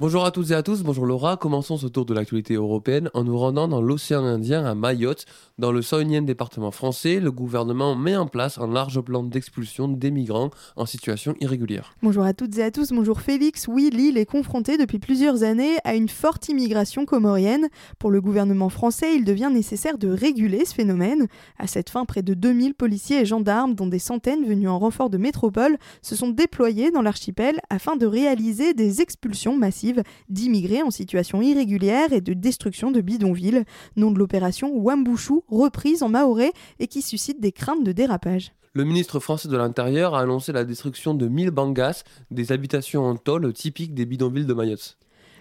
Bonjour à toutes et à tous, bonjour Laura. Commençons ce tour de l'actualité européenne en nous rendant dans l'océan Indien à Mayotte. Dans le 101e département français, le gouvernement met en place un large plan d'expulsion des migrants en situation irrégulière. Bonjour à toutes et à tous, bonjour Félix. Oui, l'île est confrontée depuis plusieurs années à une forte immigration comorienne. Pour le gouvernement français, il devient nécessaire de réguler ce phénomène. À cette fin, près de 2000 policiers et gendarmes, dont des centaines venus en renfort de métropole, se sont déployés dans l'archipel afin de réaliser des expulsions massives d'immigrés en situation irrégulière et de destruction de bidonvilles, nom de l'opération Wambushu, reprise en maoré et qui suscite des craintes de dérapage. Le ministre français de l'Intérieur a annoncé la destruction de 1000 bangas, des habitations en tôle typiques des bidonvilles de Mayotte.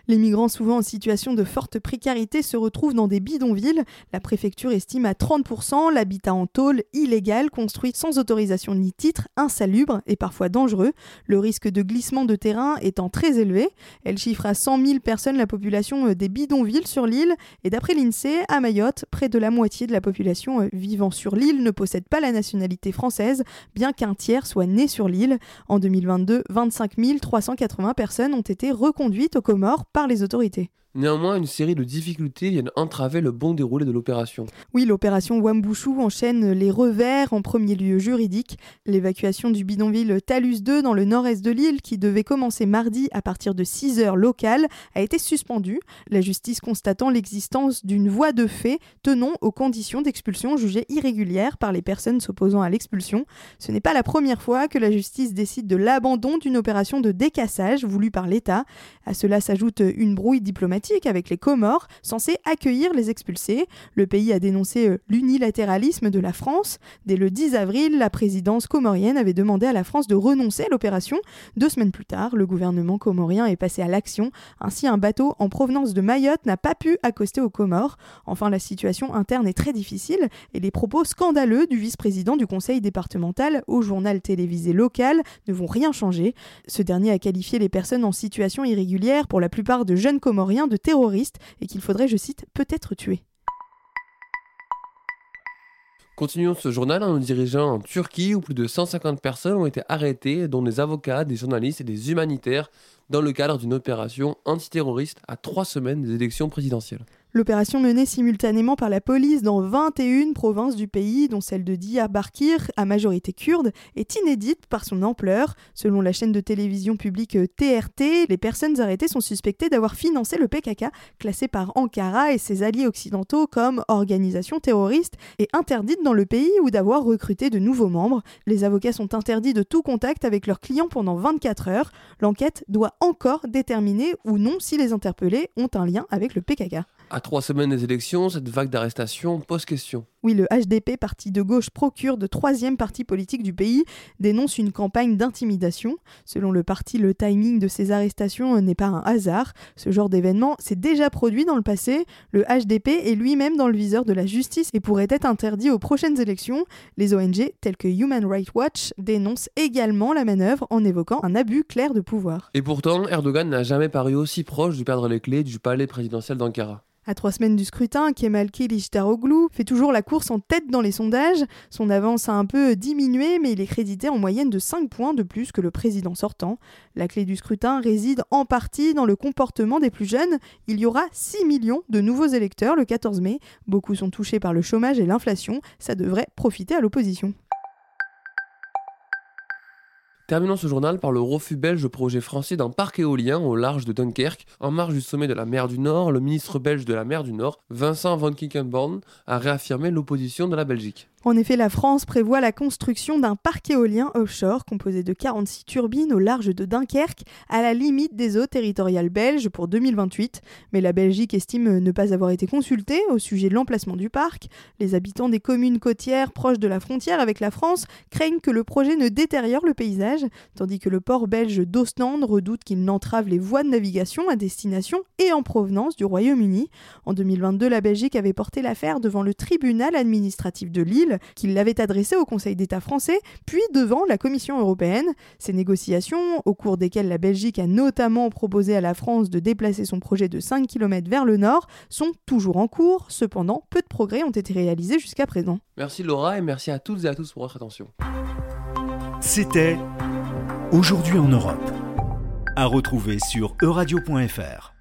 Les migrants, souvent en situation de forte précarité, se retrouvent dans des bidonvilles. La préfecture estime à 30% l'habitat en tôle illégal, construit sans autorisation ni titre, insalubre et parfois dangereux, le risque de glissement de terrain étant très élevé. Elle chiffre à 100 000 personnes la population euh, des bidonvilles sur l'île, et d'après l'INSEE, à Mayotte, près de la moitié de la population euh, vivant sur l'île ne possède pas la nationalité française, bien qu'un tiers soit né sur l'île. En 2022, 25 380 personnes ont été reconduites aux Comores les autorités. Néanmoins, une série de difficultés viennent entraver le bon déroulé de l'opération. Oui, l'opération Wambushu enchaîne les revers en premier lieu juridique. L'évacuation du bidonville Talus 2 dans le nord-est de l'île, qui devait commencer mardi à partir de 6 heures locales, a été suspendue. La justice constatant l'existence d'une voie de fait tenant aux conditions d'expulsion jugées irrégulières par les personnes s'opposant à l'expulsion. Ce n'est pas la première fois que la justice décide de l'abandon d'une opération de décassage voulue par l'État. À cela s'ajoute une brouille diplomatique avec les Comores, censés accueillir les expulsés. Le pays a dénoncé euh, l'unilatéralisme de la France. Dès le 10 avril, la présidence comorienne avait demandé à la France de renoncer à l'opération. Deux semaines plus tard, le gouvernement comorien est passé à l'action. Ainsi, un bateau en provenance de Mayotte n'a pas pu accoster aux Comores. Enfin, la situation interne est très difficile et les propos scandaleux du vice-président du conseil départemental au journal télévisé local ne vont rien changer. Ce dernier a qualifié les personnes en situation irrégulière, pour la plupart de jeunes Comoriens, de terroristes et qu'il faudrait, je cite, peut-être tuer. Continuons ce journal en nous dirigeant en Turquie où plus de 150 personnes ont été arrêtées, dont des avocats, des journalistes et des humanitaires, dans le cadre d'une opération antiterroriste à trois semaines des élections présidentielles. L'opération menée simultanément par la police dans 21 provinces du pays, dont celle de Diyarbakir, à majorité kurde, est inédite par son ampleur. Selon la chaîne de télévision publique TRT, les personnes arrêtées sont suspectées d'avoir financé le PKK, classé par Ankara et ses alliés occidentaux comme organisation terroriste et interdite dans le pays ou d'avoir recruté de nouveaux membres. Les avocats sont interdits de tout contact avec leurs clients pendant 24 heures. L'enquête doit encore déterminer ou non si les interpellés ont un lien avec le PKK. À trois semaines des élections, cette vague d'arrestations pose question. Oui, le HDP, parti de gauche procure de troisième parti politique du pays, dénonce une campagne d'intimidation. Selon le parti, le timing de ces arrestations n'est pas un hasard. Ce genre d'événement s'est déjà produit dans le passé. Le HDP est lui-même dans le viseur de la justice et pourrait être interdit aux prochaines élections. Les ONG, telles que Human Rights Watch, dénoncent également la manœuvre en évoquant un abus clair de pouvoir. Et pourtant, Erdogan n'a jamais paru aussi proche de perdre les clés du palais présidentiel d'Ankara. À trois semaines du scrutin, Kemal Kılıçdaroğlu fait toujours la course en tête dans les sondages. Son avance a un peu diminué, mais il est crédité en moyenne de 5 points de plus que le président sortant. La clé du scrutin réside en partie dans le comportement des plus jeunes. Il y aura 6 millions de nouveaux électeurs le 14 mai. Beaucoup sont touchés par le chômage et l'inflation. Ça devrait profiter à l'opposition. Terminons ce journal par le refus belge au projet français d'un parc éolien au large de Dunkerque. En marge du sommet de la mer du Nord, le ministre belge de la mer du Nord, Vincent van Kickenborn, a réaffirmé l'opposition de la Belgique. En effet, la France prévoit la construction d'un parc éolien offshore composé de 46 turbines au large de Dunkerque, à la limite des eaux territoriales belges pour 2028. Mais la Belgique estime ne pas avoir été consultée au sujet de l'emplacement du parc. Les habitants des communes côtières proches de la frontière avec la France craignent que le projet ne détériore le paysage, tandis que le port belge d'Ostende redoute qu'il n'entrave les voies de navigation à destination et en provenance du Royaume-Uni. En 2022, la Belgique avait porté l'affaire devant le tribunal administratif de Lille qu'il l'avait adressé au Conseil d'État français, puis devant la Commission européenne. Ces négociations, au cours desquelles la Belgique a notamment proposé à la France de déplacer son projet de 5 km vers le nord, sont toujours en cours. Cependant, peu de progrès ont été réalisés jusqu'à présent. Merci Laura et merci à toutes et à tous pour votre attention. C'était Aujourd'hui en Europe. À retrouver sur euradio.fr.